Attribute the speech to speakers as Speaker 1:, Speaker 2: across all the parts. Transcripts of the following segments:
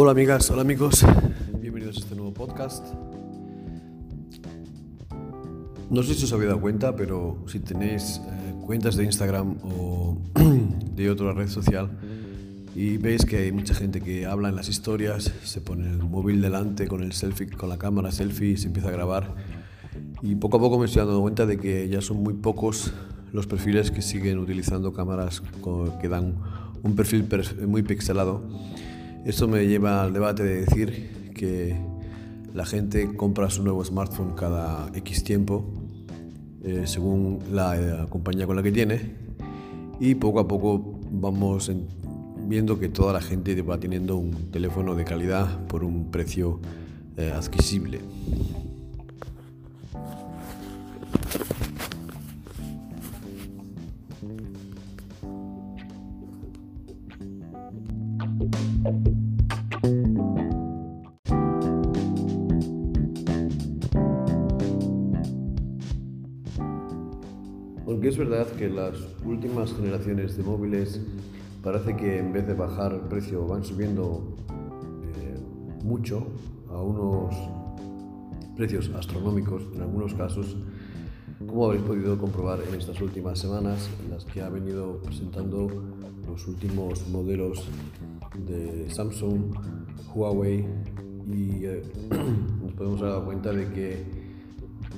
Speaker 1: Hola amigas, hola amigos, bienvenidos a este nuevo podcast. No sé si os habéis dado cuenta, pero si tenéis eh, cuentas de Instagram o de otra red social y veis que hay mucha gente que habla en las historias, se pone el móvil delante con el selfie, con la cámara selfie y se empieza a grabar. Y poco a poco me estoy dando cuenta de que ya son muy pocos los perfiles que siguen utilizando cámaras que dan un perfil muy pixelado esto me lleva al debate de decir que la gente compra su nuevo smartphone cada X tiempo, eh, según la eh, compañía con la que tiene, y poco a poco vamos viendo que toda la gente va teniendo un teléfono de calidad por un precio eh, adquisible. Aunque es verdad que las últimas generaciones de móviles parece que en vez de bajar el precio van subiendo eh, mucho a unos precios astronómicos en algunos casos, como habréis podido comprobar en estas últimas semanas en las que ha venido presentando los últimos modelos de Samsung, Huawei y eh, nos podemos dar cuenta de que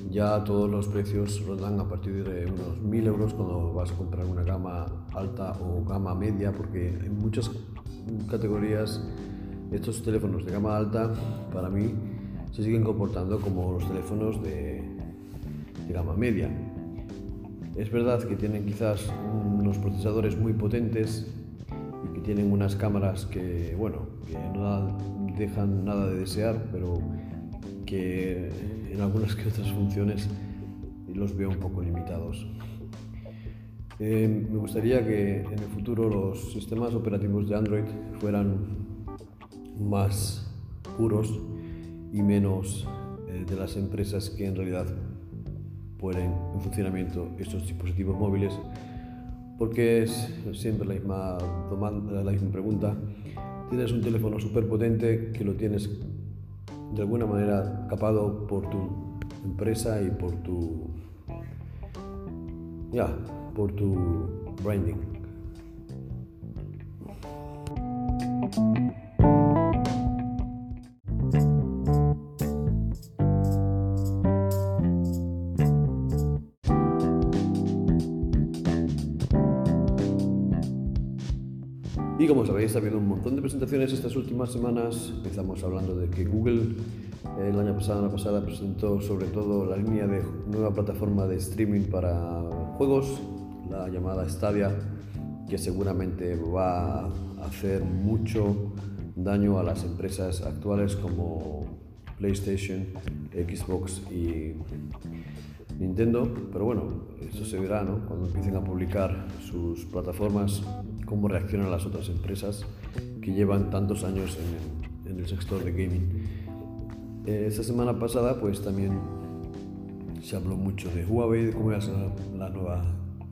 Speaker 1: ya todos los precios rondan a partir de unos 1000 euros cuando vas a comprar una gama alta o gama media, porque en muchas categorías estos teléfonos de gama alta para mí se siguen comportando como los teléfonos de, de gama media. Es verdad que tienen quizás unos procesadores muy potentes y que tienen unas cámaras que, bueno, que no dejan nada de desear, pero que en algunas que otras funciones los veo un poco limitados. Eh, me gustaría que en el futuro los sistemas operativos de Android fueran más puros y menos eh, de las empresas que en realidad ponen en funcionamiento estos dispositivos móviles, porque es siempre la misma, la misma pregunta. Tienes un teléfono súper potente que lo tienes de alguna manera capado por tu empresa y por tu ya por tu branding Y como sabéis, ha habido un montón de presentaciones estas últimas semanas. Empezamos hablando de que Google el año pasado, la pasada, presentó sobre todo la línea de nueva plataforma de streaming para juegos, la llamada Stadia, que seguramente va a hacer mucho daño a las empresas actuales como PlayStation, Xbox y Nintendo, pero bueno, esto se verá ¿no? cuando empiecen a publicar sus plataformas, cómo reaccionan las otras empresas que llevan tantos años en, el sector de gaming. Eh, esta semana pasada pues también se habló mucho de Huawei, de cómo iba a ser la nueva,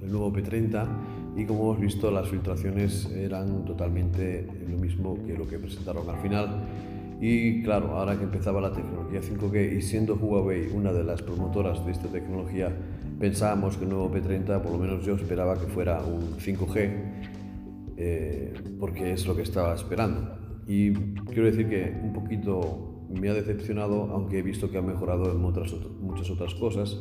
Speaker 1: el nuevo P30 y como hemos visto las filtraciones eran totalmente lo mismo que lo que presentaron al final y claro, ahora que empezaba la tecnología 5G y siendo Huawei una de las promotoras de esta tecnología, pensábamos que el nuevo P30, por lo menos yo esperaba que fuera un 5G, eh, porque es lo que estaba esperando. Y quiero decir que un poquito me ha decepcionado, aunque he visto que ha mejorado en otras, muchas otras cosas.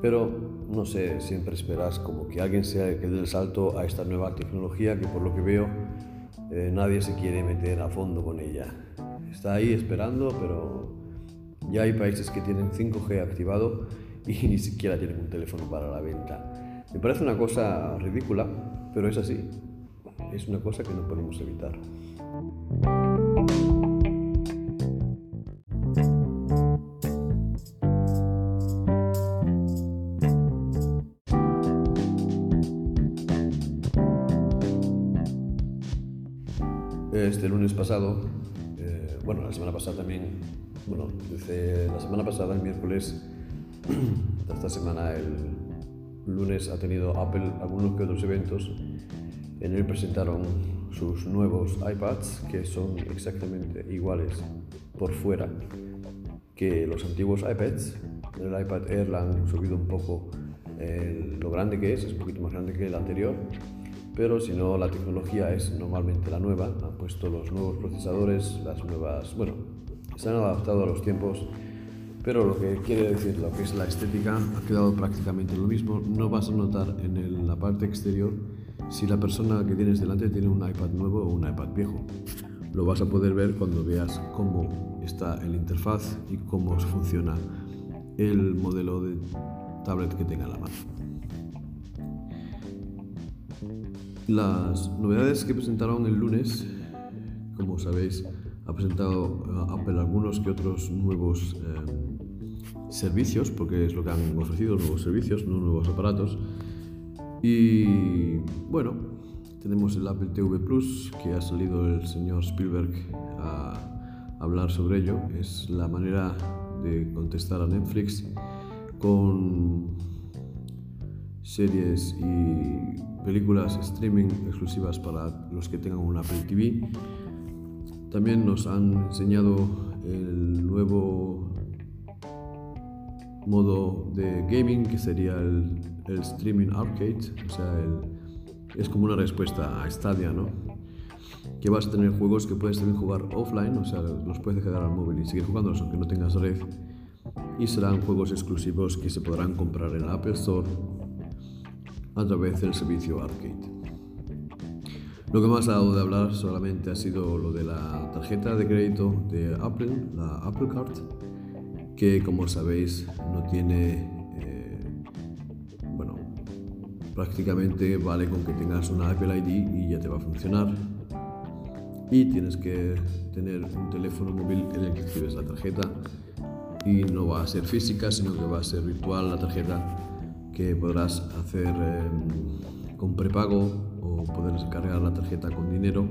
Speaker 1: Pero no sé, siempre esperas como que alguien sea que dé el salto a esta nueva tecnología que por lo que veo eh, nadie se quiere meter a fondo con ella. Está ahí esperando, pero ya hay países que tienen 5G activado y ni siquiera tienen un teléfono para la venta. Me parece una cosa ridícula, pero es así. Es una cosa que no podemos evitar. Este lunes pasado, eh, bueno, la semana pasada también, bueno, desde la semana pasada, el miércoles, esta semana, el lunes, ha tenido Apple algunos que otros eventos. En él presentaron sus nuevos iPads, que son exactamente iguales por fuera que los antiguos iPads. El iPad Air la han subido un poco lo grande que es, es un poquito más grande que el anterior, pero si no la tecnología es normalmente la nueva, han puesto los nuevos procesadores, las nuevas, bueno, se han adaptado a los tiempos, pero lo que quiere decir lo que es la estética ha quedado prácticamente lo mismo, no vas a notar en la parte exterior si la persona que tienes delante tiene un iPad nuevo o un iPad viejo. Lo vas a poder ver cuando veas cómo está el interfaz y cómo funciona el modelo de tablet que tenga en la mano. Las novedades que presentaron el lunes, como sabéis, ha presentado Apple algunos que otros nuevos eh, servicios, porque es lo que han ofrecido, nuevos servicios, no nuevos aparatos. Y bueno, tenemos el Apple TV Plus, que ha salido el señor Spielberg a hablar sobre ello. Es la manera de contestar a Netflix con series y películas streaming exclusivas para los que tengan un Apple TV. También nos han enseñado el nuevo modo de gaming que sería el, streaming arcade, o sea, es como una respuesta a Stadia, ¿no? Que vas a tener juegos que puedes también jugar offline, o sea, los puedes dejar al móvil y seguir jugándolos aunque no tengas red y serán juegos exclusivos que se podrán comprar en la Apple Store a través del servicio Arcade. Lo que más ha dado de hablar solamente ha sido lo de la tarjeta de crédito de Apple, la Apple Card, que como sabéis no tiene, eh, bueno, prácticamente vale con que tengas una Apple ID y ya te va a funcionar. Y tienes que tener un teléfono móvil en el que escribes la tarjeta y no va a ser física, sino que va a ser virtual la tarjeta que podrás hacer em, con prepago o poder cargar la tarjeta con dinero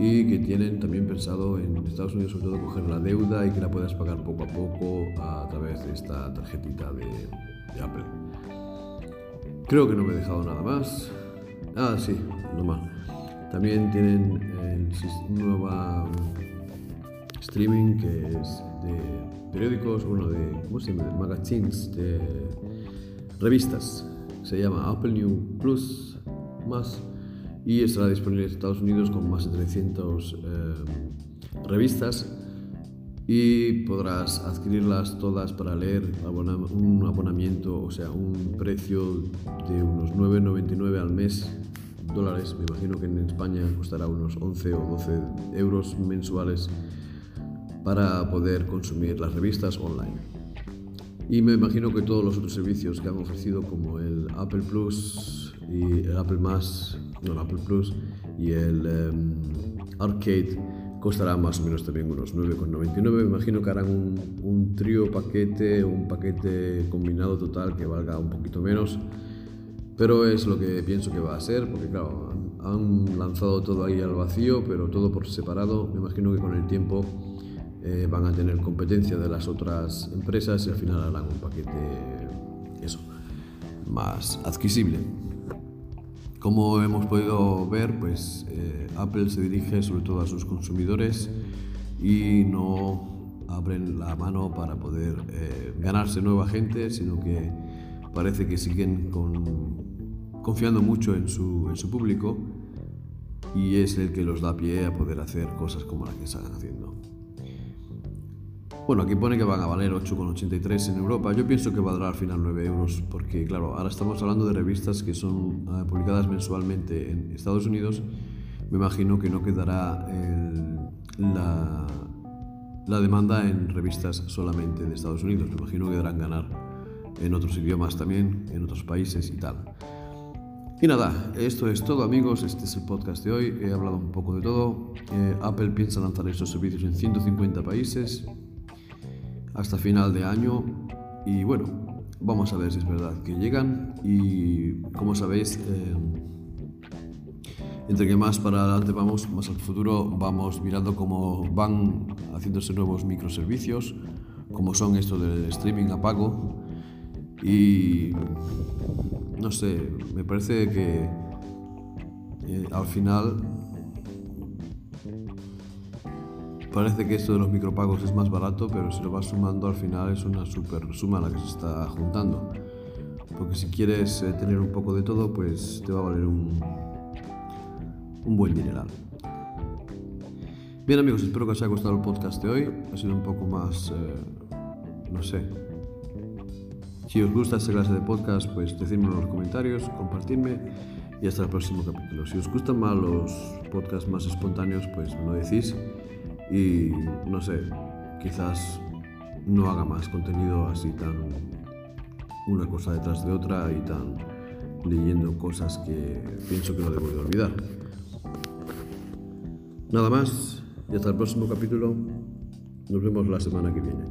Speaker 1: y que tienen también pensado en Estados Unidos sobre todo coger la deuda y que la puedas pagar poco a poco a través de esta tarjetita de, Apple. Creo que no me he dejado nada más. Ah, sí, no más. También tienen el nueva streaming que es de periódicos, bueno, de, ¿cómo? Magazines, de revistas. Se llama Apple New Plus más y estará disponible en Estados Unidos con más de 300 eh, revistas y podrás adquirirlas todas para leer un abonamiento, o sea, un precio de unos 9,99 al mes dólares. Me imagino que en España costará unos 11 o 12 euros mensuales para poder consumir las revistas online. Y me imagino que todos los otros servicios que han ofrecido como el Apple Plus y el Apple Más, no el Apple Plus y el em, Arcade costará más o menos también unos 9,99. Me imagino que harán un, trío paquete, un paquete combinado total que valga un poquito menos. Pero es lo que pienso que va a ser, porque claro, han lanzado todo ahí al vacío, pero todo por separado. Me imagino que con el tiempo eh, van a tener competencia de las otras empresas y al final harán un paquete eso, más adquisible. Como hemos podido ver, pues eh, Apple se dirige sobre todo a sus consumidores y no abren la mano para poder eh, ganarse nueva gente, sino que parece que siguen confiando mucho en su, en su público y es el que los da pie a poder hacer cosas como las que están haciendo. Bueno, aquí pone que van a valer 8,83 en Europa. Yo pienso que valdrá al final 9 euros, porque claro, ahora estamos hablando de revistas que son eh, publicadas mensualmente en Estados Unidos. Me imagino que no quedará la, la demanda en revistas solamente de Estados Unidos. Me imagino que deberán ganar en otros idiomas también, en otros países y tal. Y nada, esto es todo amigos, este es el podcast de hoy, he hablado un poco de todo. Eh, Apple piensa lanzar estos servicios en 150 países, hasta final de año. Y bueno, vamos a ver si es verdad que llegan. Y como sabéis, eh, entre que más para adelante vamos, más al futuro, vamos mirando cómo van haciéndose nuevos microservicios, como son estos del streaming a pago. Y no sé, me parece que eh, al final Parece que esto de los micropagos es más barato, pero si lo vas sumando al final es una super suma la que se está juntando. Porque si quieres eh, tener un poco de todo, pues te va a valer un, un buen dineral. Bien amigos, espero que os haya gustado el podcast de hoy. Ha sido un poco más, eh, no sé. Si os gusta esta clase de podcast, pues decídmelo en los comentarios, compartidme y hasta el próximo capítulo. Si os gustan más los podcasts más espontáneos, pues me lo decís y no sé, quizás no haga más contenido así tan una cosa detrás de otra y tan leyendo cosas que pienso que no debo de olvidar. Nada más y hasta el próximo capítulo. Nos vemos la semana que viene.